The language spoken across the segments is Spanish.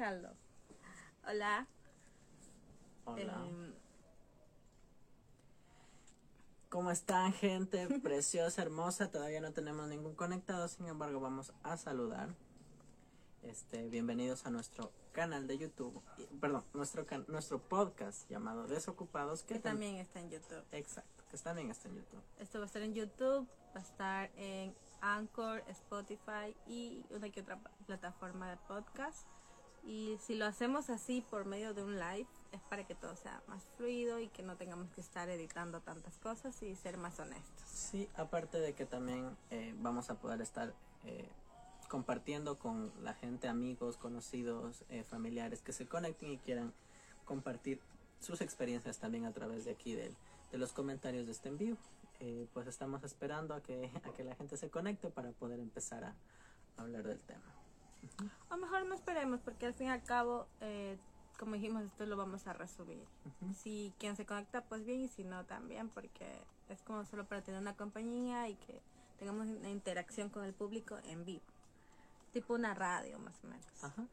Déjalo. Hola. Hola. Em, ¿Cómo están, gente preciosa, hermosa? Todavía no tenemos ningún conectado, sin embargo, vamos a saludar. Este, bienvenidos a nuestro canal de YouTube, perdón, nuestro can- nuestro podcast llamado Desocupados, que que tam- también está en YouTube. exacto, que también está en YouTube. Esto va a estar en YouTube, va a estar en Anchor, Spotify y una que otra plataforma de podcast. Y si lo hacemos así por medio de un live, es para que todo sea más fluido y que no tengamos que estar editando tantas cosas y ser más honestos. Sí, aparte de que también eh, vamos a poder estar eh, compartiendo con la gente, amigos, conocidos, eh, familiares que se conecten y quieran compartir sus experiencias también a través de aquí del- de, los comentarios de este en vivo. Eh, pues estamos esperando a que, a que la gente se conecte para poder empezar a hablar del tema. O mejor no esperemos, porque al fin y al cabo, eh, como dijimos, esto lo vamos a resubir. Si quien se conecta, pues bien, y si no, también, porque es como solo para tener una compañía y que tengamos una interacción con el público en vivo. Tipo una radio, más o menos. Ajá,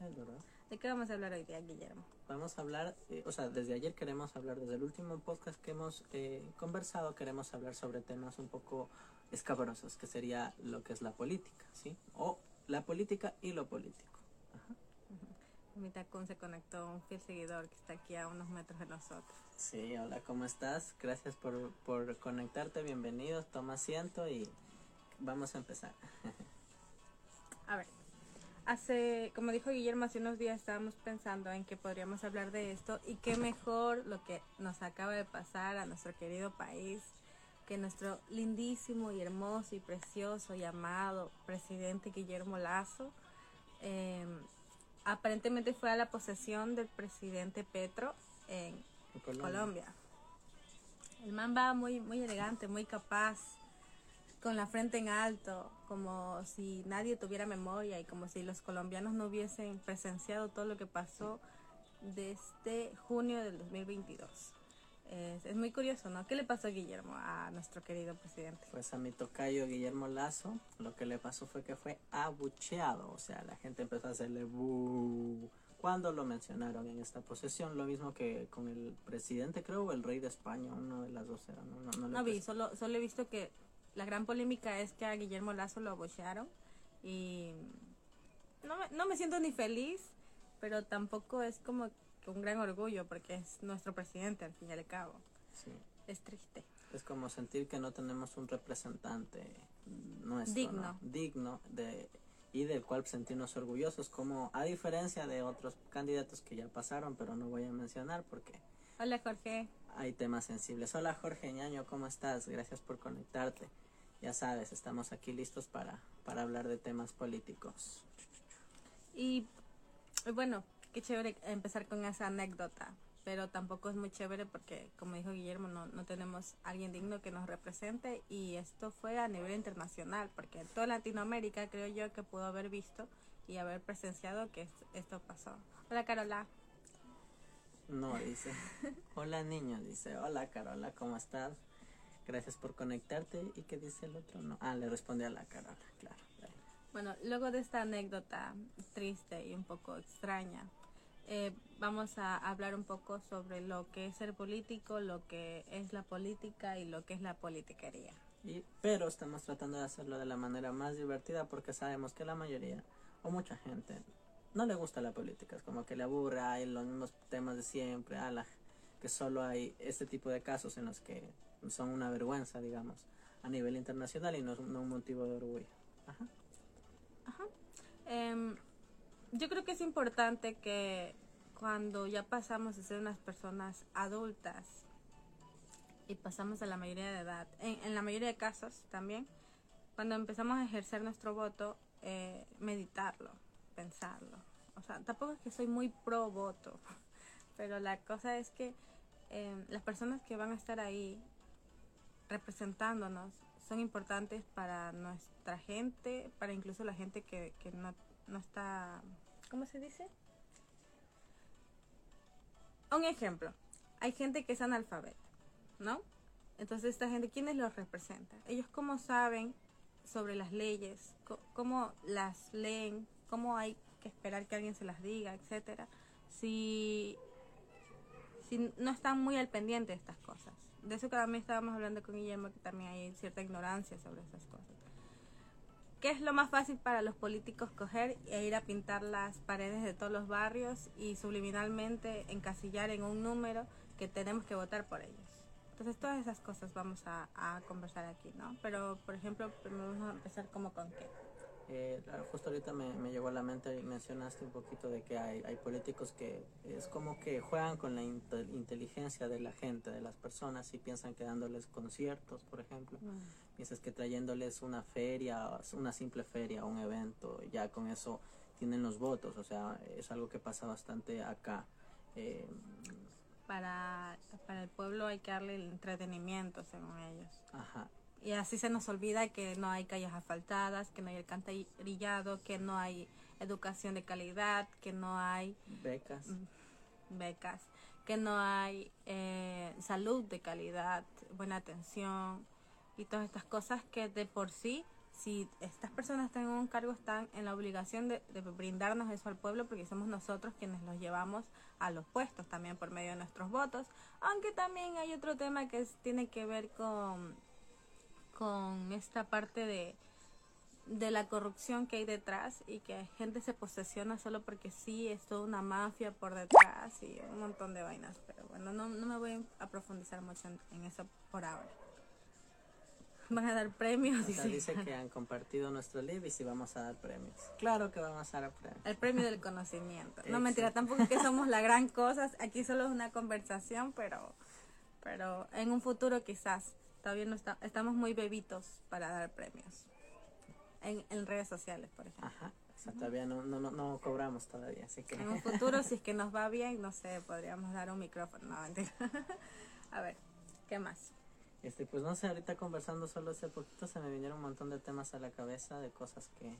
es verdad. ¿De qué vamos a hablar hoy día, Guillermo? Vamos a hablar, eh, o sea, desde ayer queremos hablar, desde el último podcast que hemos eh, conversado, queremos hablar sobre temas un poco escabrosos, que sería lo que es la política, ¿sí? O la política y lo político. Ajá. Mi tacón se conectó un fiel seguidor que está aquí a unos metros de nosotros. Sí, hola, ¿cómo estás? Gracias por, por conectarte, bienvenidos, toma asiento y vamos a empezar. A ver, hace, como dijo Guillermo, hace unos días estábamos pensando en que podríamos hablar de esto y qué mejor lo que nos acaba de pasar a nuestro querido país que nuestro lindísimo y hermoso y precioso y amado presidente Guillermo Lazo eh, aparentemente fue a la posesión del presidente Petro en En Colombia. El man va muy, muy elegante, muy capaz, con la frente en alto, como si nadie tuviera memoria y como si los colombianos no hubiesen presenciado todo lo que pasó desde junio del 2022. Es, es muy curioso, ¿no? ¿Qué le pasó a Guillermo, a nuestro querido presidente? Pues a mi tocayo Guillermo Lazo, lo que le pasó fue que fue abucheado, o sea, la gente empezó a hacerle bu cuando lo mencionaron en esta posesión, lo mismo que con el presidente, creo, o el rey de España, uno de las dos era, no, no, no No vi, solo, solo he visto que la gran polémica es que a Guillermo Lazo lo abocharon y no me, no me siento ni feliz, pero tampoco es como que un gran orgullo porque es nuestro presidente al fin y al cabo. Sí. Es triste. Es como sentir que no tenemos un representante nuestro, Digno. ¿no? digno de y del cual sentirnos orgullosos, como a diferencia de otros candidatos que ya pasaron, pero no voy a mencionar porque Hola Jorge. hay temas sensibles. Hola Jorge Ñaño, ¿cómo estás? Gracias por conectarte. Ya sabes, estamos aquí listos para, para hablar de temas políticos. Y y bueno, qué chévere empezar con esa anécdota, pero tampoco es muy chévere porque, como dijo Guillermo, no, no tenemos alguien digno que nos represente y esto fue a nivel internacional, porque toda Latinoamérica creo yo que pudo haber visto y haber presenciado que est- esto pasó. Hola Carola. No, dice. Hola niño, dice. Hola Carola, ¿cómo estás? Gracias por conectarte. ¿Y qué dice el otro? No. Ah, le responde a la Carola, claro. Bueno, luego de esta anécdota triste y un poco extraña, eh, vamos a hablar un poco sobre lo que es ser político, lo que es la política y lo que es la politiquería. Y, pero estamos tratando de hacerlo de la manera más divertida porque sabemos que la mayoría o mucha gente no le gusta la política. Es como que le aburre, hay los mismos temas de siempre, a la, que solo hay este tipo de casos en los que son una vergüenza, digamos, a nivel internacional y no es un, no un motivo de orgullo. Ajá. Em, yo creo que es importante que cuando ya pasamos de ser unas personas adultas y pasamos a la mayoría de edad, en, en la mayoría de casos también, cuando empezamos a ejercer nuestro voto, eh, meditarlo, pensarlo. O sea, tampoco es que soy muy pro voto, pero la cosa es que em, las personas que van a estar ahí representándonos son importantes para nuestra gente, para incluso la gente que, que no, no está, ¿cómo se dice? Un ejemplo, hay gente que es analfabeta, ¿no? Entonces esta gente, ¿quiénes los representan? Ellos cómo saben sobre las leyes, cómo las leen, cómo hay que esperar que alguien se las diga, etcétera, si, si no están muy al pendiente de estas cosas. De eso que también estábamos hablando con Guillermo, que también hay cierta ignorancia sobre esas cosas. ¿Qué es lo más fácil para los políticos coger e ir a pintar las paredes de todos los barrios y subliminalmente encasillar en un número que tenemos que votar por ellos? Entonces todas esas cosas vamos a, conversar aquí, ¿no? Pero, por ejemplo, vamos a empezar como con qué. Eh, justo ahorita me, me, llegó a la mente y mencionaste un poquito de que hay, hay políticos que es como que juegan con la inteligencia de la gente, de las personas y piensan que dándoles conciertos, por ejemplo, piensas que trayéndoles una feria, una simple feria, un evento, ya con eso tienen los votos, o sea, es algo que pasa bastante acá. Eh, para, para el pueblo hay que darle el entretenimiento, según ellos. Ajá. Y así se nos olvida que no hay calles asfaltadas, que no hay alcantarillado, que no hay educación de calidad, que no hay becas, mm, becas que no hay eh, salud de calidad, buena atención y todas estas cosas que de por sí, si estas personas tienen un cargo, están en la obligación de, de brindarnos eso al pueblo porque somos nosotros quienes los llevamos a los puestos también por medio de nuestros votos, aunque también hay otro tema que tiene que ver con con esta parte de, de la corrupción que hay detrás y que gente se posesiona solo porque sí, es toda una mafia por detrás y un montón de vainas. Pero bueno, no, no me voy a profundizar mucho en, eso por ahora. Van a dar premios. y dice que han compartido nuestro libro y si vamos a dar premios. Claro que vamos a dar premios. El premio del conocimiento. no mentira, tampoco que somos la gran cosa. Aquí solo es una conversación, pero, pero en un futuro quizás Todavía no está, estamos muy bebitos para dar premios. En, en redes sociales, por ejemplo. Ajá. todavía no, no, no, cobramos todavía, así que... En un futuro, si es que nos va bien, no sé, podríamos dar un micrófono. No, A ver, ¿qué más? Este, pues no sé, ahorita conversando solo hace poquito se me vinieron un montón de temas a la cabeza, de cosas que,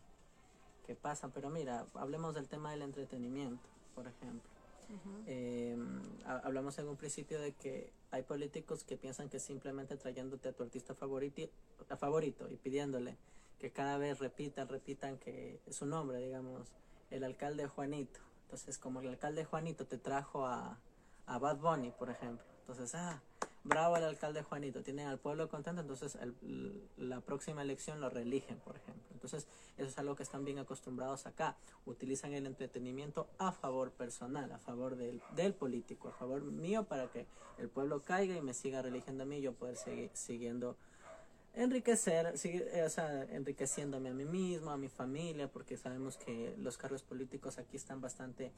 que pasan. Pero mira, hablemos del tema del entretenimiento, por ejemplo. Eh, hablamos en un principio de que hay políticos que piensan que simplemente trayéndote a tu artista favorito, favorito y pidiéndole que cada vez repitan, repitan que su nombre, digamos, el alcalde Juanito. Entonces, como el alcalde Juanito te trajo a, a Bad Bunny, por ejemplo. Entonces, ah, bravo el alcalde Juanito, tienen al pueblo contento, entonces la próxima elección lo reeligen, por ejemplo. Entonces, eso es algo que están bien acostumbrados acá. Utilizan el entretenimiento a favor personal, a favor del, del político, a favor mío para que el pueblo caiga y me siga religiendo a mí y yo poder seguir siguiendo enriquecer, seguir, o sea, enriqueciéndome a mí mismo, a mi familia, porque sabemos que los cargos políticos aquí están bastante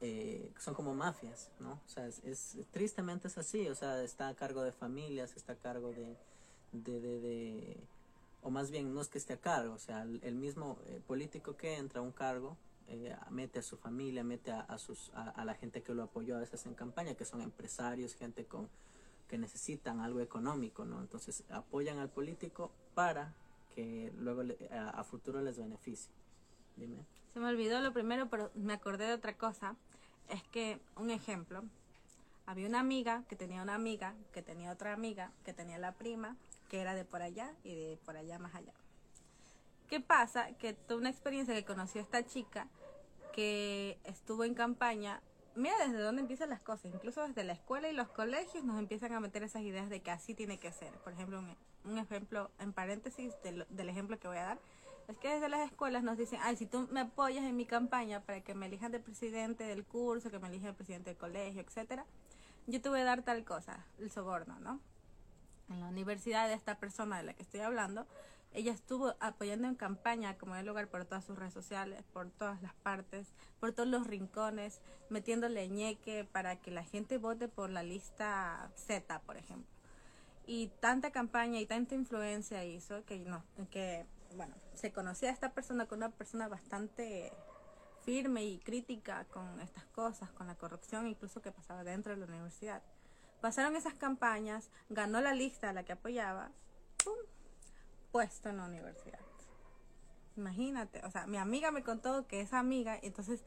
eh, son como mafias, ¿no? O sea, es, tristemente es así, o sea, está a cargo de familias, está a cargo de, de, de, o más bien no es que esté a cargo, o sea, el, mismo eh, político que entra a un cargo eh, mete a su familia, mete a, sus, a, la gente que lo apoyó a veces en campaña, que son empresarios, gente con que necesitan algo económico, ¿no? Entonces apoyan al político para que luego a, a futuro les beneficie. Dime. Se me olvidó lo primero, pero me acordé de otra cosa es que, un ejemplo, había una amiga que tenía una amiga, que tenía otra amiga, que tenía la prima, que era de por allá y de por allá más allá. ¿Qué pasa? Que tuve una experiencia que conoció esta chica que estuvo en campaña. Mira desde dónde empiezan las cosas, incluso desde la escuela y los colegios nos empiezan a meter esas ideas de que así tiene que ser. Por ejemplo, un, ejemplo en paréntesis del ejemplo que voy a dar es que desde las escuelas nos dicen, ay, si tú me apoyas en mi campaña para que me elijan de presidente del curso, que me elijan de presidente del colegio, etcétera, yo te voy a dar tal cosa, el soborno, ¿no? En la universidad de esta persona de la que estoy hablando, ella estuvo apoyando en campaña como en lugar por todas sus redes sociales, por todas las partes, por todos los rincones, metiéndole ñeque para que la gente vote por la lista Z, por ejemplo. Y tanta campaña y tanta influencia hizo que no, que bueno, se conocía a esta persona como una persona bastante firme y crítica con estas cosas, con la corrupción incluso que pasaba dentro de la universidad. Pasaron esas campañas, ganó la lista a la que apoyaba, ¡pum! puesto en la universidad. Imagínate, o sea, mi amiga me contó que esa amiga, entonces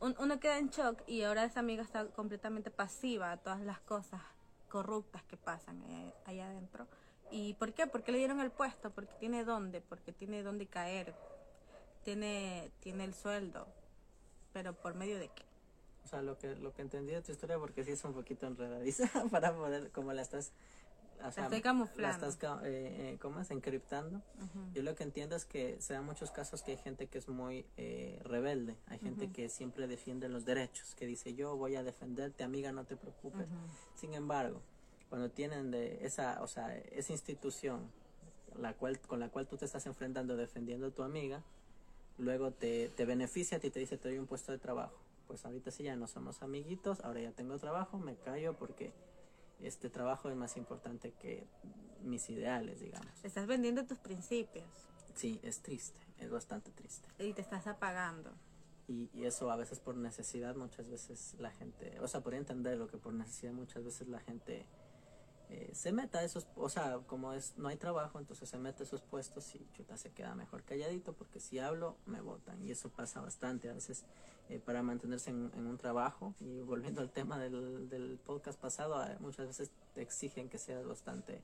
uno queda en shock y ahora esa amiga está completamente pasiva a todas las cosas corruptas que pasan eh, allá adentro ¿Y por qué? Porque le dieron el puesto, porque tiene dónde, porque tiene dónde caer, tiene, tiene el sueldo, pero por medio de qué. O sea, lo que, lo que entendí de tu historia, porque sí es un poquito enredadiza para poder, como la estás... O sea, estoy camuflando. La estás, eh, eh, ¿cómo es? Encriptando. Yo lo que entiendo es que se dan muchos casos que hay gente que es muy eh, rebelde. Hay gente que siempre defiende los derechos, que dice yo voy a defenderte, amiga, no te preocupes. Sin embargo, cuando tienen de esa, o sea, esa institución la cual, con la cual tú te estás enfrentando defendiendo a tu amiga, luego te, te beneficia a ti, te dice te doy un puesto de trabajo pues ahorita sí ya no somos amiguitos, ahora ya tengo trabajo, me callo porque este trabajo es más importante que mis ideales, digamos. Estás vendiendo tus principios. Sí, es triste, es bastante triste. Y te estás apagando. Y, y, eso a veces por necesidad, muchas veces la gente, o sea, por entender lo que por necesidad muchas veces la gente eh, se meta a esos, o sea, como es no hay trabajo, entonces se mete a esos puestos y chuta se queda mejor calladito porque si hablo me votan. Y eso pasa bastante a veces eh, para mantenerse en, un trabajo. Y volviendo al tema del, del podcast pasado, eh, muchas veces te exigen que seas bastante,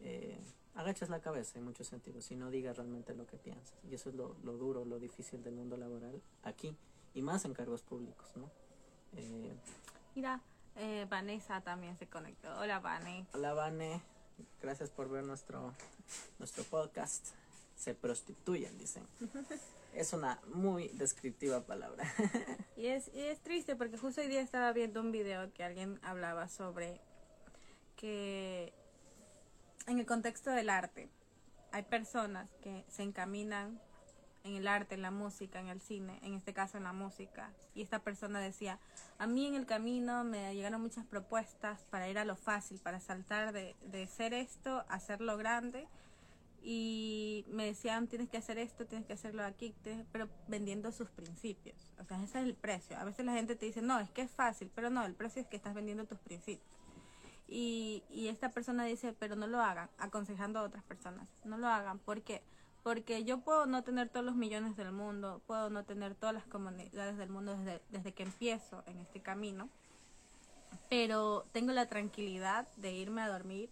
eh, agachas la cabeza en muchos sentidos y no digas realmente lo que piensas. Y eso es lo, lo duro, lo difícil del mundo laboral aquí y más en cargos públicos, ¿no? Mira, eh, Vanessa también se conectó. Hola, Vane. Hola, Vane. Gracias por ver nuestro, nuestro podcast. Se prostituyen, dicen. es una muy descriptiva palabra. y, es, y es triste porque justo hoy día estaba viendo un video que alguien hablaba sobre que en el contexto del arte hay personas que se encaminan en el arte, en la música, en el cine, en este caso en la música. Y esta persona decía, a mí en el camino me llegaron muchas propuestas para ir a lo fácil, para saltar de, de ser esto a hacerlo grande. Y me decían, tienes que hacer esto, tienes que hacerlo aquí, pero vendiendo sus principios. O sea, ese es el precio. A veces la gente te dice, no, es que es fácil, pero no, el precio es que estás vendiendo tus principios. Y, y esta persona dice, pero no lo hagan, aconsejando a otras personas, no lo hagan, porque porque yo puedo no tener todos los millones del mundo, puedo no tener todas las comunidades del mundo desde, desde que empiezo en este camino, pero tengo la tranquilidad de irme a dormir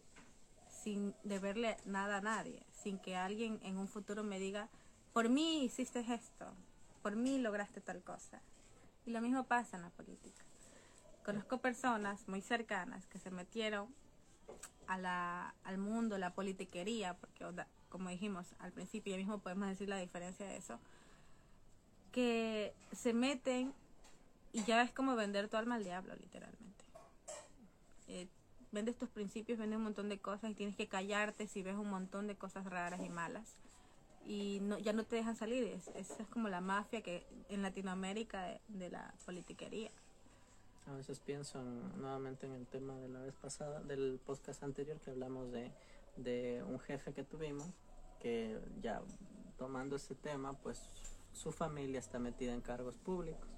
sin deberle nada a nadie, sin que alguien en un futuro me diga, por mí hiciste esto, por mí lograste tal cosa. Y lo mismo pasa en la política. Conozco personas muy cercanas que se metieron a la, al mundo, la politiquería, porque como dijimos al principio, ya mismo podemos decir la diferencia de eso, que se meten y ya es como vender tu alma al diablo, literalmente. Eh, vendes tus principios, vendes un montón de cosas y tienes que callarte si ves un montón de cosas raras y malas. Y no, ya no te dejan salir. Es, es, como la mafia que en Latinoamérica de, de la politiquería. A veces pienso nuevamente en el tema de la vez pasada, del podcast anterior que hablamos de de un jefe que tuvimos que ya tomando ese tema pues su familia está metida en cargos públicos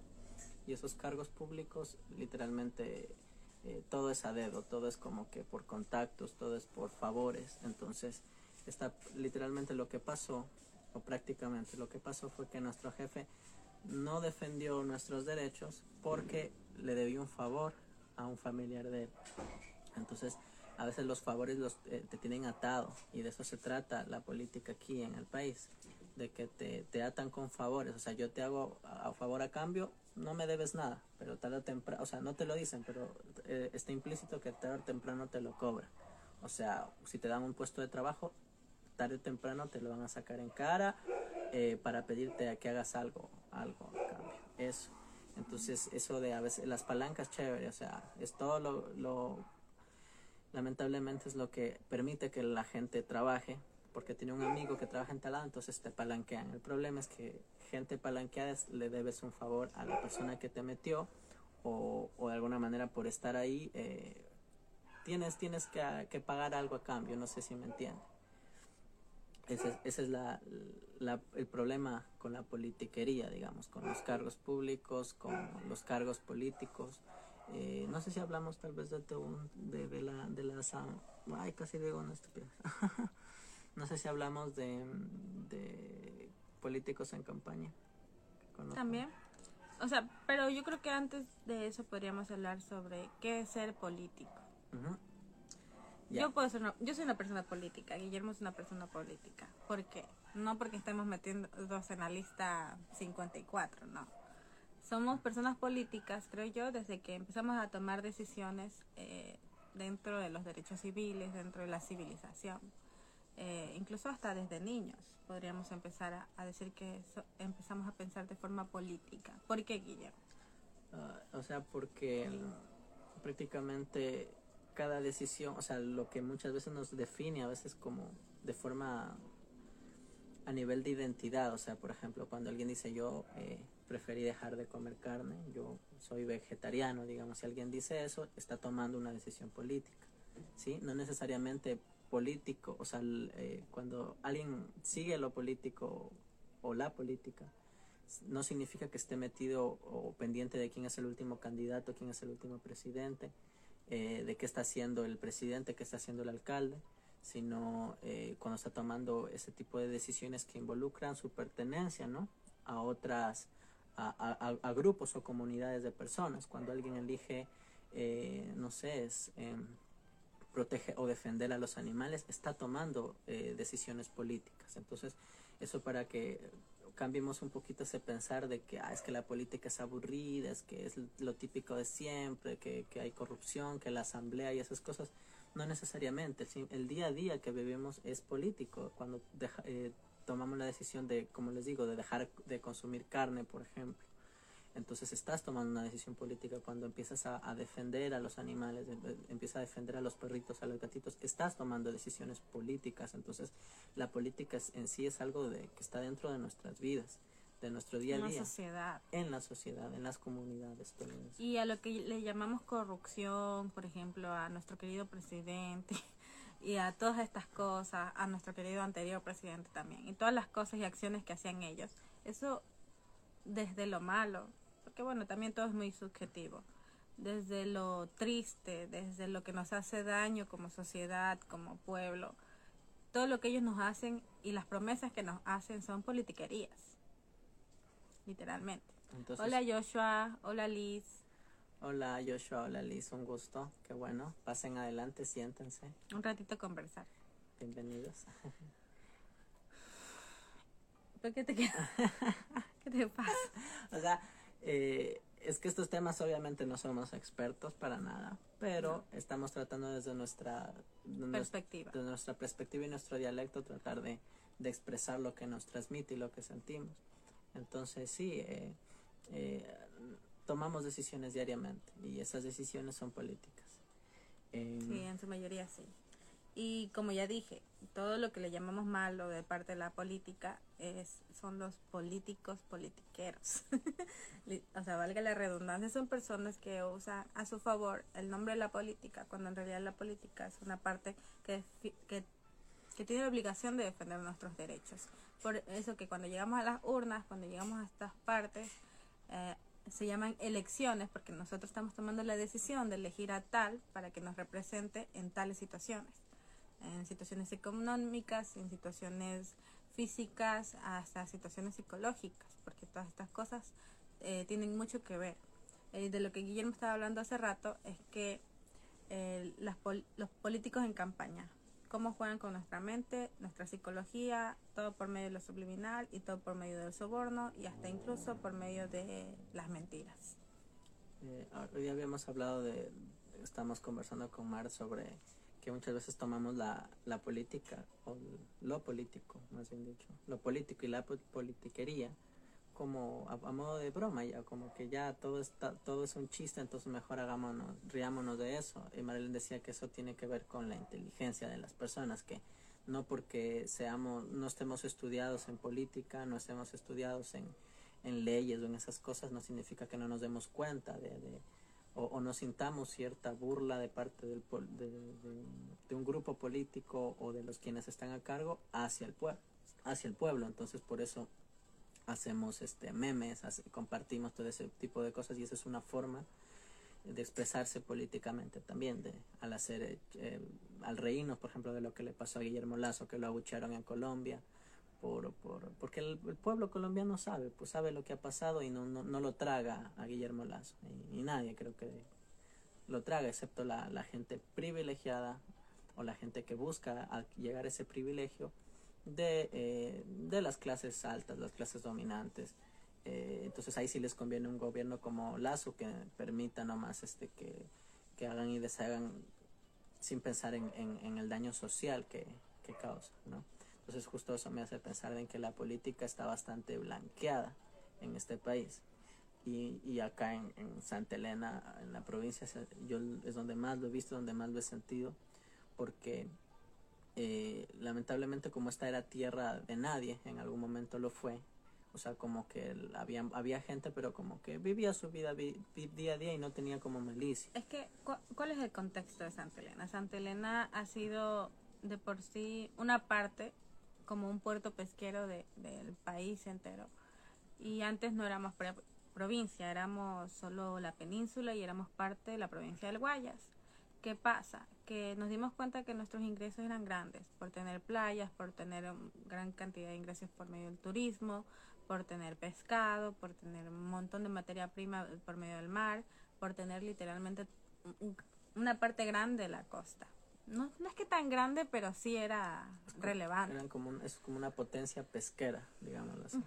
y esos cargos públicos literalmente eh, todo es a dedo, todo es como que por contactos, todo es por favores, entonces está literalmente lo que pasó o prácticamente lo que pasó fue que nuestro jefe no defendió nuestros derechos porque le debió un favor a un familiar de él. Entonces, a veces los favores los, eh, te tienen atado y de eso se trata la política aquí en el país, de que te, te atan con favores, o sea, yo te hago a, favor a cambio, no me debes nada, pero tarde o temprano, o sea, no te lo dicen, pero eh, está implícito que tarde o temprano te lo cobra. O sea, si te dan un puesto de trabajo, tarde o temprano te lo van a sacar en cara eh, para pedirte a que hagas algo, algo a cambio. Eso. Entonces, eso de a veces las palancas chévere, o sea, es todo lo, lo lamentablemente es lo que permite que la gente trabaje, porque tiene un amigo que trabaja en talán, entonces te palanquean. El problema es que gente palanqueada le debes un favor a la persona que te metió o, o de alguna manera por estar ahí eh, tienes, tienes que, que, pagar algo a cambio, no sé si me entiende. Ese, ese es la, la, el problema con la politiquería, digamos, con los cargos públicos, con los cargos políticos. Eh, no sé si hablamos tal vez de, de, de la de las ay casi digo una estupidez. No sé si hablamos de, de políticos en campaña. También. O sea pero yo creo que antes de eso podríamos hablar sobre qué es ser político. Yo puedo ser una, yo soy una persona política, Guillermo es una persona política. ¿Por qué? No porque estemos metiendo dos en la lista 54, no. Somos personas políticas, creo yo, desde que empezamos a tomar decisiones eh, dentro de los derechos civiles, dentro de la civilización. Eh, incluso hasta desde niños podríamos empezar a, decir que empezamos a pensar de forma política. ¿Por qué, Guillermo? Ah, o sea, porque prácticamente cada decisión, o sea, lo que muchas veces nos define a veces como de forma a nivel de identidad, o sea, por ejemplo, cuando alguien dice yo eh, preferí dejar de comer carne, yo soy vegetariano, digamos, si alguien dice eso, está tomando una decisión política, ¿sí? No necesariamente político, o sea, eh, cuando alguien sigue lo político o la política, no significa que esté metido o pendiente de quién es el último candidato, quién es el último presidente, eh, de qué está haciendo el presidente, qué está haciendo el alcalde, sino eh, cuando está tomando ese tipo de decisiones que involucran su pertenencia, ¿no? A otras, a, grupos o comunidades de personas. Cuando alguien elige, eh, no sé, es, em, proteger o defender a los animales, está tomando decisiones políticas. Entonces, eso para que cambiemos un poquito ese pensar de que ah, es que la política es aburrida, es que es lo típico de siempre, que, que hay corrupción, que la asamblea y esas cosas. No necesariamente, el, día a día que vivimos es político. Cuando eh, tomamos la decisión de, como les digo, de dejar de consumir carne, por ejemplo, entonces estás tomando una decisión política cuando empiezas a, defender a los animales, em, em, empiezas a defender a los perritos, a los gatitos, estás tomando decisiones políticas. Entonces la política en sí es algo de, que está dentro de nuestras vidas, de nuestro día a día. En la sociedad. En la sociedad, en las comunidades. Y a lo que le llamamos corrupción, por ejemplo, a nuestro querido presidente y a todas estas cosas, a nuestro querido anterior presidente también, y todas las cosas y acciones que hacían ellos. Eso desde lo malo, porque bueno, también todo es muy subjetivo. Desde lo triste, desde lo que nos hace daño como sociedad, como pueblo, todo lo que ellos nos hacen y las promesas que nos hacen son politiquerías, literalmente. hola Joshua, hola Liz. Hola Joshua, hola Liz, un gusto, qué bueno. Pasen adelante, siéntense. Un ratito conversar. Bienvenidos. ¿Por qué te queda? ¿Qué te pasa? o sea, eh, es que estos temas obviamente no somos expertos para nada, pero estamos tratando desde nuestra perspectiva. Desde nuestra perspectiva y nuestro dialecto tratar de, expresar lo que nos transmite y lo que sentimos. Entonces sí, eh, eh, tomamos decisiones diariamente y esas decisiones son políticas. sí, en su mayoría sí. Y como ya dije, todo lo que le llamamos malo de parte de la política es son los políticos politiqueros. o sea, valga la redundancia, son personas que usan a su favor el nombre de la política, cuando en realidad la política es una parte que, que, tiene la obligación de defender nuestros derechos. Por eso que cuando llegamos a las urnas, cuando llegamos a estas partes, eh, se llaman elecciones porque nosotros estamos tomando la decisión de elegir a tal para que nos represente en tales situaciones en situaciones económicas, en situaciones físicas, hasta situaciones psicológicas, porque todas estas cosas eh, tienen mucho que ver. Eh, de lo que Guillermo estaba hablando hace rato es que eh, los políticos en campaña, cómo juegan con nuestra mente, nuestra psicología, todo por medio de lo subliminal y todo por medio del soborno y hasta incluso por medio de las mentiras. hoy habíamos hablado de, estamos conversando con Mar sobre que muchas veces tomamos la, la política, o lo político, más bien dicho, lo político y la politiquería como a, modo de broma ya, como que ya todo está, todo es un chiste, entonces mejor hagámonos, riámonos de eso. Y Marilyn decía que eso tiene que ver con la inteligencia de las personas, que no porque seamos, no estemos estudiados en política, no estemos estudiados en, en leyes o en esas cosas, no significa que no nos demos cuenta de, de o, o nos sintamos cierta burla de parte del, de, de, un grupo político o de los quienes están a cargo hacia el pueblo hacia el pueblo entonces por eso hacemos este memes compartimos todo ese tipo de cosas y esa es una forma de expresarse políticamente también de al hacer eh, al reírnos por ejemplo de lo que le pasó a Guillermo Lazo que lo abucharon en Colombia por, por, porque el, pueblo colombiano sabe, pues sabe lo que ha pasado y no, no, lo traga a Guillermo Lazo. Y, nadie creo que lo traga, excepto la, la gente privilegiada o la gente que busca llegar a ese privilegio de, eh, de las clases altas, las clases dominantes. Eh, entonces ahí sí les conviene un gobierno como Lazo que permita nomás este que, que hagan y deshagan sin pensar en, en, el daño social que, que causa, ¿no? Entonces justo eso me hace pensar en que la política está bastante blanqueada en este país. Y, y acá en, en, Santa Elena, en la provincia, yo es donde más lo he visto, donde más lo he sentido, porque eh, lamentablemente como esta era tierra de nadie, en algún momento lo fue, o sea, como que había, había gente, pero como que vivía su vida día a día y no tenía como malicia. Es que, ¿cuál es el contexto de Santa Elena? Santa Elena ha sido de por sí una parte, como un puerto pesquero de, del país entero. Y antes no éramos provincia, éramos solo la península y éramos parte de la provincia del Guayas. ¿Qué pasa? Que nos dimos cuenta que nuestros ingresos eran grandes por tener playas, por tener gran cantidad de ingresos por medio del turismo, por tener pescado, por tener un montón de materia prima por medio del mar, por tener literalmente una parte grande de la costa. No, no es que tan grande, pero sí era relevante. Eran como es como una potencia pesquera, digámoslo así.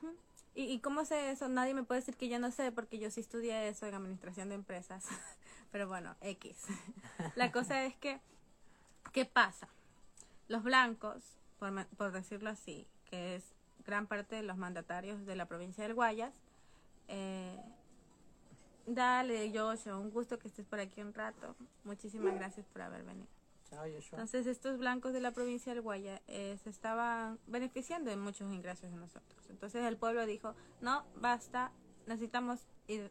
¿Y, ¿Y cómo sé eso? Nadie me puede decir que yo no sé, porque yo sí estudié eso en administración de empresas. pero bueno, X. la cosa es que, ¿qué pasa? Los blancos, por, por decirlo así, que es gran parte de los mandatarios de la provincia del Guayas. Eh, dale, Joshua, un gusto que estés por aquí un rato. Muchísimas gracias por haber venido. Entonces, estos blancos de la provincia del Guayas eh, se estaban beneficiando de muchos ingresos de nosotros. Entonces, el pueblo dijo: No, basta, necesitamos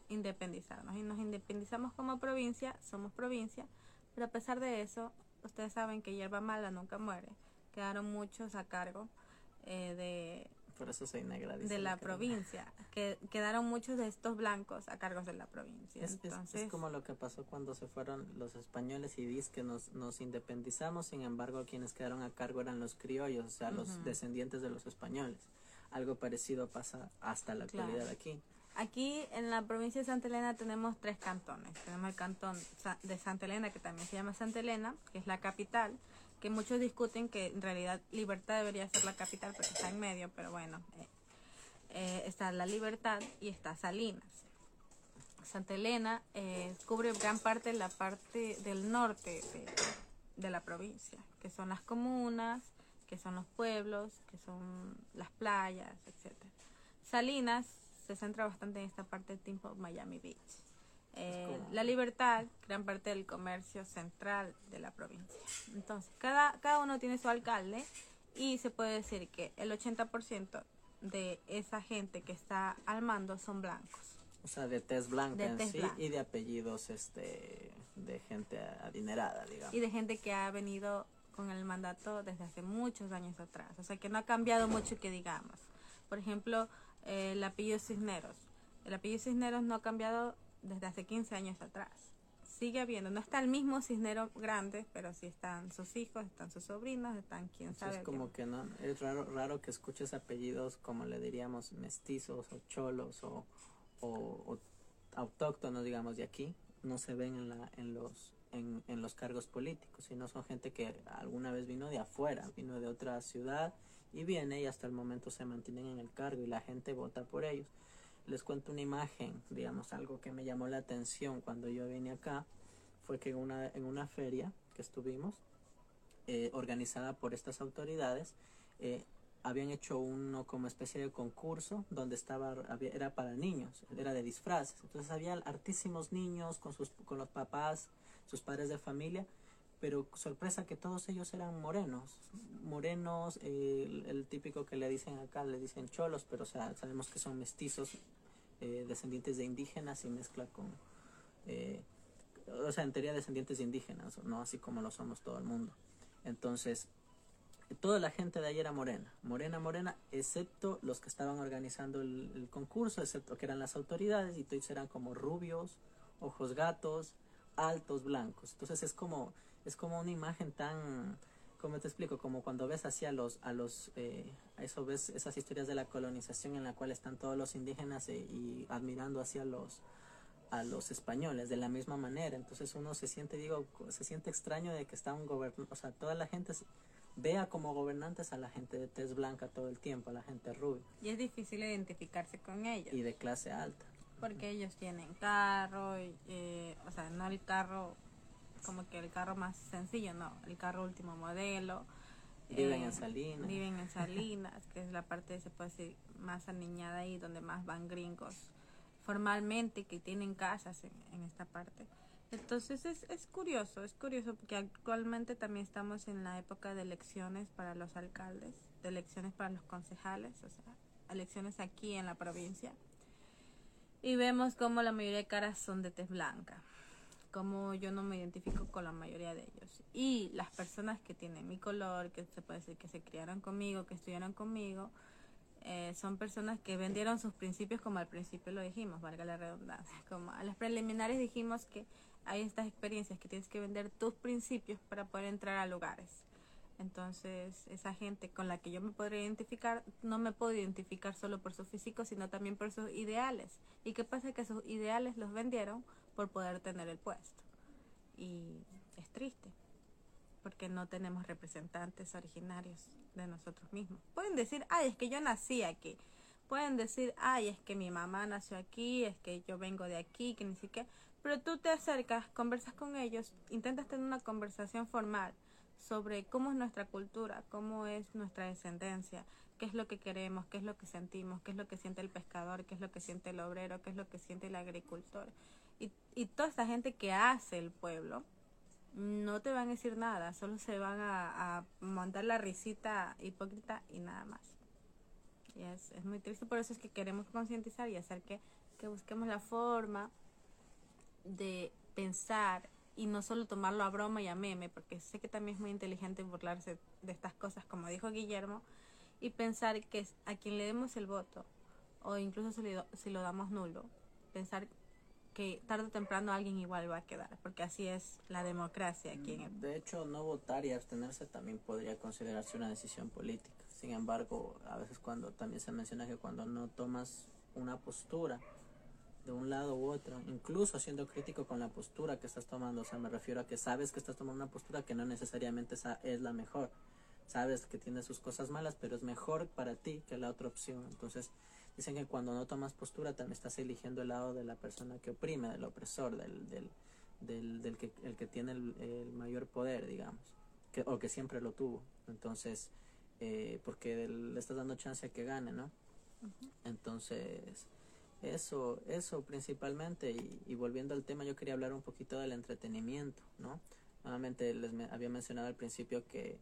independizarnos. Y nos independizamos como provincia, somos provincia, pero a pesar de eso, ustedes saben que hierba mala nunca muere. Quedaron muchos a cargo eh, de por eso soy negra. De la, provincia. Que quedaron muchos de estos blancos a cargo de la provincia. Es, es, como lo que pasó cuando se fueron los españoles y dice que nos, nos independizamos, sin embargo quienes quedaron a cargo eran los criollos, o sea, los descendientes de los españoles. Algo parecido pasa hasta la actualidad aquí. Aquí en la provincia de Santa Elena tenemos tres cantones. Tenemos el cantón de Santa Elena, que también se llama Santa Elena, que es la capital que muchos discuten que en realidad Libertad debería ser la capital porque está en medio, pero bueno, eh, eh, está la Libertad y está Salinas. Santa Elena eh, cubre gran parte de la parte del norte de, la provincia, que son las comunas, que son los pueblos, que son las playas, etc. Salinas se centra bastante en esta parte del tiempo Miami Beach. Eh, la libertad, gran parte del comercio central de la provincia. Entonces, cada, cada uno tiene su alcalde y se puede decir que el 80% de esa gente que está al mando son blancos. O sea, de tez blanca en sí y de apellidos este de gente adinerada, digamos. Y de gente que ha venido con el mandato desde hace muchos años atrás. O sea, que no ha cambiado mucho que digamos. Por ejemplo, eh, el apellido Cisneros. El apellido Cisneros no ha cambiado desde hace 15 años atrás. Sigue habiendo, no está el mismo cisnero grande, pero sí están sus hijos, están sus sobrinos, están quién sabe. Es como que no, es raro, raro que escuches apellidos como le diríamos mestizos o cholos o, o, autóctonos, digamos, de aquí, no se ven en, la, en, los, en, en los cargos políticos, sino son gente que alguna vez vino de afuera, vino de otra ciudad y viene y hasta el momento se mantienen en el cargo y la gente vota por ellos les cuento una imagen, digamos, algo que me llamó la atención cuando yo vine acá, fue que una, en una feria que estuvimos, eh, organizada por estas autoridades, eh, habían hecho uno como especie de concurso donde estaba, era para niños, era de disfraces. Entonces había hartísimos niños con, sus, con los papás, sus padres de familia, pero sorpresa que todos ellos eran morenos, morenos, el, típico que le dicen acá, le dicen cholos, pero sabemos que son mestizos, eh, descendientes de indígenas y mezcla con, eh, o sea, en teoría descendientes de indígenas, no así como lo somos todo el mundo. Entonces, toda la gente de ahí era morena, morena, morena, excepto los que estaban organizando el, el concurso, excepto que eran las autoridades y todos eran como rubios, ojos gatos, altos, blancos. Entonces es como es como una imagen tan, ¿cómo te explico? Como cuando ves hacia los, a los, eh, a eso ves esas historias de la colonización en la cual están todos los indígenas eh, y admirando hacia los, a los españoles de la misma manera. Entonces uno se siente, digo, se siente extraño de que está un gobierno, o sea, toda la gente vea como gobernantes a la gente de tez blanca todo el tiempo, a la gente rubia. Y es difícil identificarse con ellos. Y de clase alta. Porque ellos tienen carro, y, eh, o sea, no el carro como que el carro más sencillo, no, el carro último modelo. Viven en eh, Salinas. Viven en Salinas, que es la parte, se puede decir, más aniñada ahí, donde más van gringos formalmente, que tienen casas en, en esta parte. Entonces es, es curioso, es curioso porque actualmente también estamos en la época de elecciones para los alcaldes, de elecciones para los concejales, o sea, elecciones aquí en la provincia. Y vemos como la mayoría de caras son de tez blanca como yo no me identifico con la mayoría de ellos. Y las personas que tienen mi color, que se puede decir que se criaron conmigo, que estudiaron conmigo, eh, son personas que vendieron sus principios como al principio lo dijimos, valga la redundancia. Como a las preliminares dijimos que hay estas experiencias que tienes que vender tus principios para poder entrar a lugares. Entonces, esa gente con la que yo me podría identificar, no me puedo identificar solo por su físico, sino también por sus ideales. ¿Y qué pasa? Que sus ideales los vendieron por poder tener el puesto. Y es triste, porque no tenemos representantes originarios de nosotros mismos. Pueden decir, ay, es que yo nací aquí. Pueden decir, ay, es que mi mamá nació aquí, es que yo vengo de aquí, que ni siquiera... Pero tú te acercas, conversas con ellos, intentas tener una conversación formal sobre cómo es nuestra cultura, cómo es nuestra descendencia, qué es lo que queremos, qué es lo que sentimos, qué es lo que siente el pescador, qué es lo que siente el obrero, qué es lo que siente el agricultor y, toda esta gente que hace el pueblo no te van a decir nada, solo se van a, montar la risita hipócrita y nada más. Y es, es muy triste, por eso es que queremos concientizar y hacer que, que busquemos la forma de pensar y no solo tomarlo a broma y a meme, porque sé que también es muy inteligente burlarse de estas cosas, como dijo Guillermo, y pensar que a quien le demos el voto, o incluso si, si lo damos nulo, pensar que tarde o temprano alguien igual va a quedar, porque así es la democracia aquí en el... De hecho, no votar y abstenerse también podría considerarse una decisión política. Sin embargo, a veces cuando también se menciona que cuando no tomas una postura de un lado u otro, incluso siendo crítico con la postura que estás tomando, o sea, me refiero a que sabes que estás tomando una postura que no necesariamente es la mejor. Sabes que tiene sus cosas malas, pero es mejor para ti que la otra opción. Entonces, Dicen que cuando no tomas postura también estás eligiendo el lado de la persona que oprime, del opresor, del, del, del, del que, el que tiene el, mayor poder, digamos, que, o que siempre lo tuvo. Entonces, eh, porque le estás dando chance a que gane, ¿no? Entonces, eso, eso principalmente, y, y, volviendo al tema, yo quería hablar un poquito del entretenimiento, ¿no? Nuevamente les había mencionado al principio que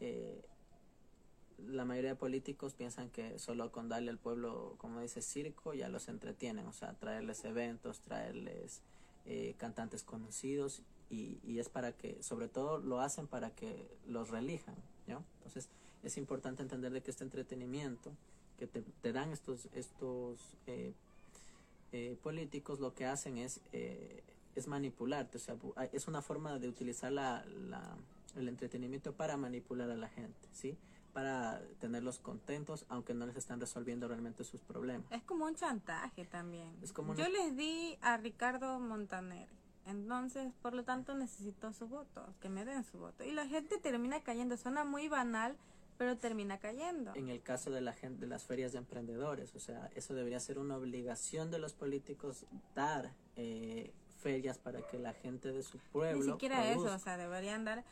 eh, la mayoría de políticos piensan que solo con darle al pueblo, como dice, circo, ya los entretienen, o sea, traerles eventos, traerles eh, cantantes conocidos y, y, es para que, sobre todo lo hacen para que los relijan, ¿no? Entonces es importante entender de que este entretenimiento que te, te dan estos, estos eh, eh, políticos lo que hacen es, es manipularte, o sea, es una forma de utilizar la, la, el entretenimiento para manipular a la gente, ¿sí? para tenerlos contentos, aunque no les están resolviendo realmente sus problemas. Es como un chantaje también. Yo les di a Ricardo Montaner, entonces por lo tanto necesito su voto, que me den su voto. Y la gente termina cayendo, suena muy banal, pero termina cayendo. En el caso de la gente de las ferias de emprendedores, o sea, eso debería ser una obligación de los políticos dar eh, ferias para que la gente de su pueblo ni siquiera eso, o sea, deberían dar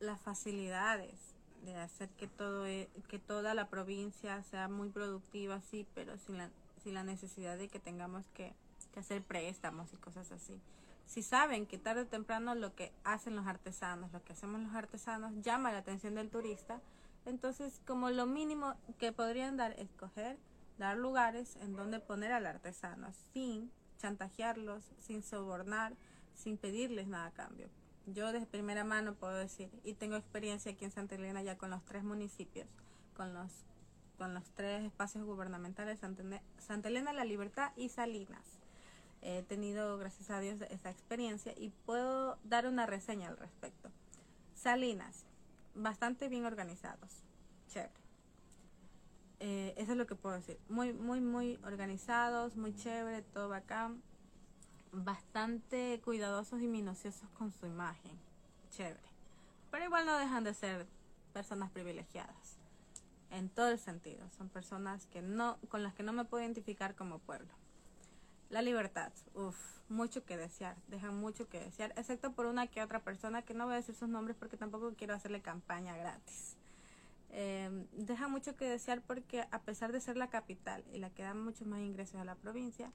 las facilidades de hacer que todo e, que toda la provincia sea muy productiva sí pero sin la, sin la necesidad de que tengamos que, que hacer préstamos y cosas así si saben que tarde o temprano lo que hacen los artesanos lo que hacemos los artesanos llama la atención del turista entonces como lo mínimo que podrían dar es coger dar lugares en donde poner al artesano sin chantajearlos sin sobornar sin pedirles nada a cambio yo de primera mano puedo decir, y tengo experiencia aquí en Santa Elena ya con los tres municipios, con los, con los tres espacios gubernamentales, Santa Elena, La Libertad y Salinas. He tenido, gracias a Dios, esa experiencia y puedo dar una reseña al respecto. Salinas, bastante bien organizados, chévere. Eh, eso es lo que puedo decir. Muy, muy, muy organizados, muy chévere, todo bacán. Bastante cuidadosos y minuciosos con su imagen. Chévere. Pero igual no dejan de ser personas privilegiadas. En todo el sentido. Son personas que no, con las que no me puedo identificar como pueblo. La libertad. Uf, mucho que desear. Dejan mucho que desear. Excepto por una que otra persona que no voy a decir sus nombres porque tampoco quiero hacerle campaña gratis eh, deja mucho que desear porque a pesar de ser la capital y la que da muchos más ingresos a la provincia,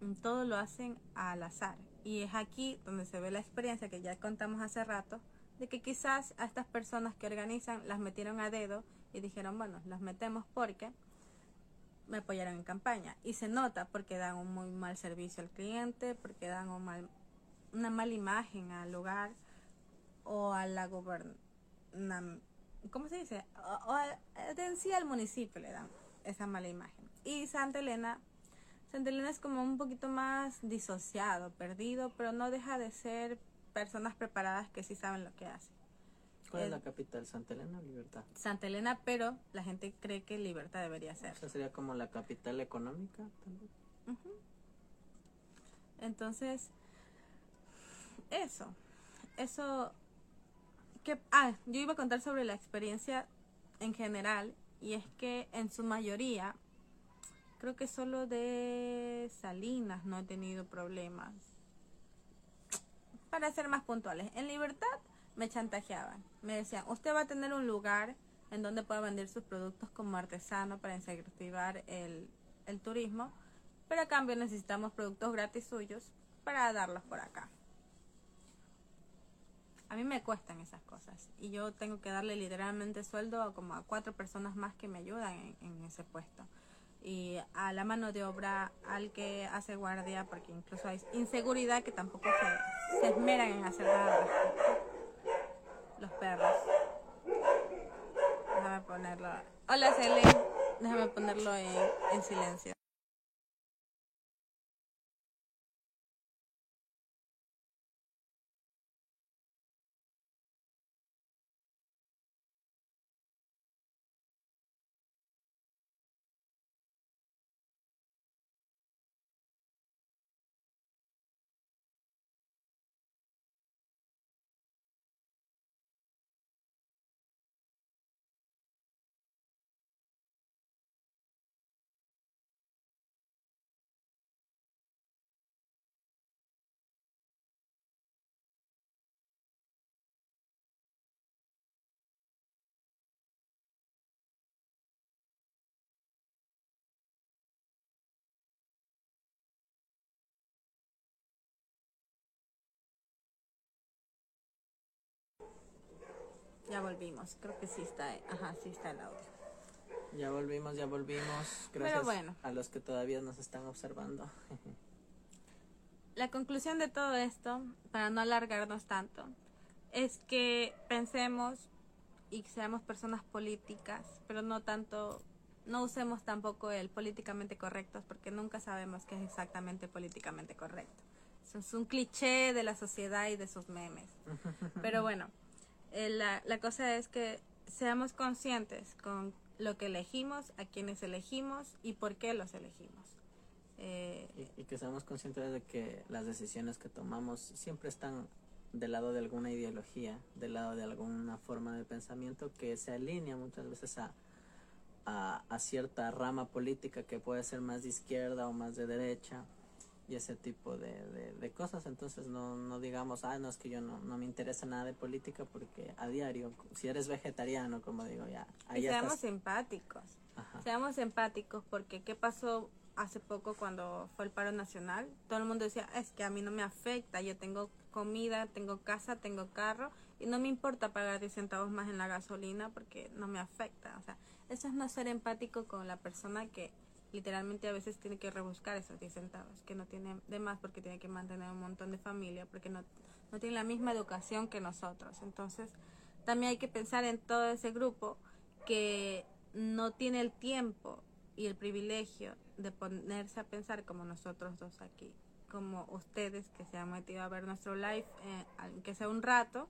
mm, todo lo hacen al azar. Y es aquí donde se ve la experiencia que ya contamos hace rato, de que quizás a estas personas que organizan las metieron a dedo y dijeron, bueno, las metemos porque me apoyaron en campaña. Y se nota porque dan un muy mal servicio al cliente, porque dan un mal, una mala imagen al lugar o a la gobernanza ¿cómo se dice? O, en sí al municipio le dan esa mala imagen. Y Santa Elena, Santa Elena es como un poquito más disociado, perdido, pero no deja de ser personas preparadas que sí saben lo que hacen. ¿Cuál es, la capital? ¿Santa Elena o Libertad? Santa Elena, pero la gente cree que Libertad debería ser. O sería como la capital económica también. Entonces, eso, eso que, ah, yo iba a contar sobre la experiencia en general y es que en su mayoría, creo que solo de Salinas no he tenido problemas. Para ser más puntuales, en libertad me chantajeaban. Me decían, usted va a tener un lugar en donde pueda vender sus productos como artesano para incentivar el, el turismo, pero a cambio necesitamos productos gratis suyos para darlos por acá. A mí me cuestan esas cosas y yo tengo que darle literalmente sueldo a como a cuatro personas más que me ayudan en, ese puesto. Y a la mano de obra al que hace guardia porque incluso hay inseguridad que tampoco se, esmeran en hacer nada los perros déjame ponerlo hola Cele. Déjame ponerlo en silencio Ya volvimos. Creo que sí está, ajá, sí está el audio. Ya volvimos, ya volvimos. Gracias a los que todavía nos están observando. La conclusión de todo esto, para no alargarnos tanto, es que pensemos y seamos personas políticas, pero no tanto, no usemos tampoco el políticamente correctos, porque nunca sabemos qué es exactamente políticamente correcto. Eso es un cliché de la sociedad y de sus memes. Pero bueno, eh, la, la cosa es que seamos conscientes con lo que elegimos, a quienes elegimos y por qué los elegimos. Eh, y, que seamos conscientes de que las decisiones que tomamos siempre están del lado de alguna ideología, del lado de alguna forma de pensamiento que se alinea muchas veces a, a, a cierta rama política que puede ser más de izquierda o más de derecha y ese tipo de, de, cosas. Entonces no, no digamos, ah, no, es que yo no, no me interesa nada de política porque a diario, si eres vegetariano, como digo, ya. y seamos empáticos. Seamos empáticos porque ¿qué pasó hace poco cuando fue el paro nacional? Todo el mundo decía, es que a mí no me afecta, yo tengo comida, tengo casa, tengo carro y no me importa pagar 10 centavos más en la gasolina porque no me afecta. O sea, eso es no ser empático con la persona que literalmente a veces tiene que rebuscar esos 10 centavos, que no tiene de más porque tiene que mantener un montón de familia, porque no, no tiene la misma educación que nosotros. Entonces, también hay que pensar en todo ese grupo que no tiene el tiempo y el privilegio de ponerse a pensar como nosotros dos aquí, como ustedes que se han metido a ver nuestro live, eh, aunque sea un rato,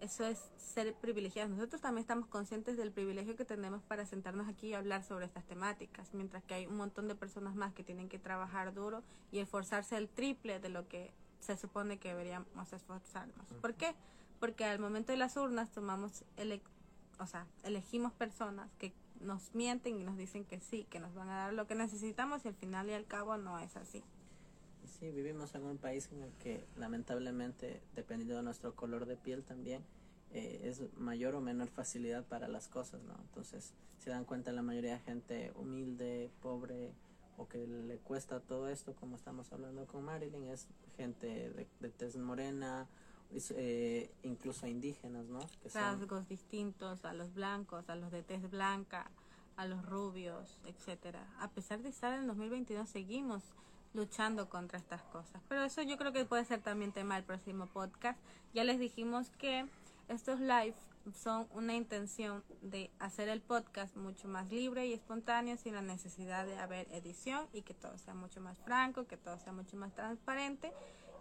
eso es ser privilegiados. Nosotros también estamos conscientes del privilegio que tenemos para sentarnos aquí y hablar sobre estas temáticas, mientras que hay un montón de personas más que tienen que trabajar duro y esforzarse el triple de lo que se supone que deberíamos esforzarnos. ¿Por qué? Porque al momento de las urnas tomamos, ele o sea, elegimos personas que nos mienten y nos dicen que sí, que nos van a dar lo que necesitamos y al final y al cabo no es así. Sí, vivimos en un país en el que lamentablemente, dependiendo de nuestro color de piel también, eh, es mayor o menor facilidad para las cosas, ¿no? Entonces, se dan cuenta la mayoría de gente humilde, pobre o que le cuesta todo esto, como estamos hablando con Marilyn, es gente de, de tez morena, eh, incluso indígenas, ¿no? Rasgos distintos a los blancos, a los de tez blanca, a los rubios, etcétera. A pesar de estar en 2022, seguimos luchando contra estas cosas. Pero eso yo creo que puede ser también tema del próximo podcast. Ya les dijimos que estos live son una intención de hacer el podcast mucho más libre y espontáneo sin la necesidad de haber edición y que todo sea mucho más franco, que todo sea mucho más transparente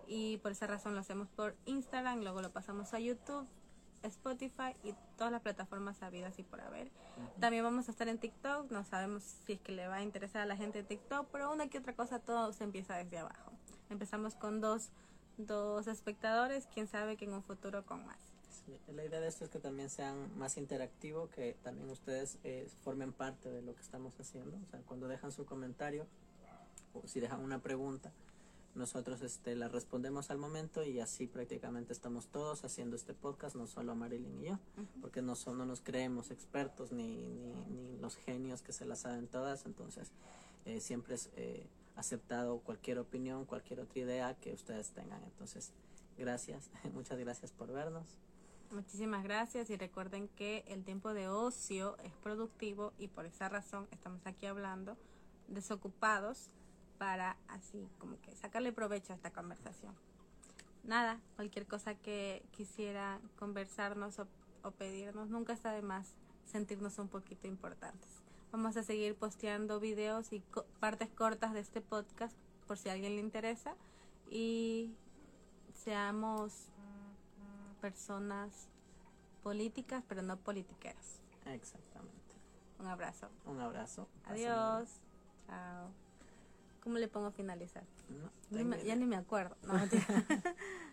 y por esa razón lo hacemos por Instagram, luego lo pasamos a YouTube, Spotify y todas las plataformas habidas y por haber. También vamos a estar en TikTok, no sabemos si es que le va a interesar a la gente de TikTok, pero una que otra cosa todo se empieza desde abajo. Empezamos con dos, dos espectadores, quién sabe que en un futuro con más. la idea de esto es que también sean más interactivo, que también ustedes eh, formen parte de lo que estamos haciendo. O sea, cuando dejan su comentario o si dejan una pregunta, nosotros este, la respondemos al momento y así prácticamente estamos todos haciendo este podcast, no solo Marilyn y yo, porque no, son, no nos creemos expertos ni, ni, los genios que se las saben todas, entonces eh, siempre es eh, aceptado cualquier opinión, cualquier otra idea que ustedes tengan. Entonces, gracias, muchas gracias por vernos. Muchísimas gracias y recuerden que el tiempo de ocio es productivo y por esa razón estamos aquí hablando desocupados para así como que sacarle provecho a esta conversación. Nada, cualquier cosa que quisiera conversarnos o, pedirnos, nunca está de más sentirnos un poquito importantes. Vamos a seguir posteando videos y partes cortas de este podcast por si a alguien le interesa y seamos personas políticas pero no politiqueras. Exactamente. Un abrazo. Un abrazo. Adiós. Chao. ¿Cómo le pongo a finalizar? ya ni me acuerdo. No,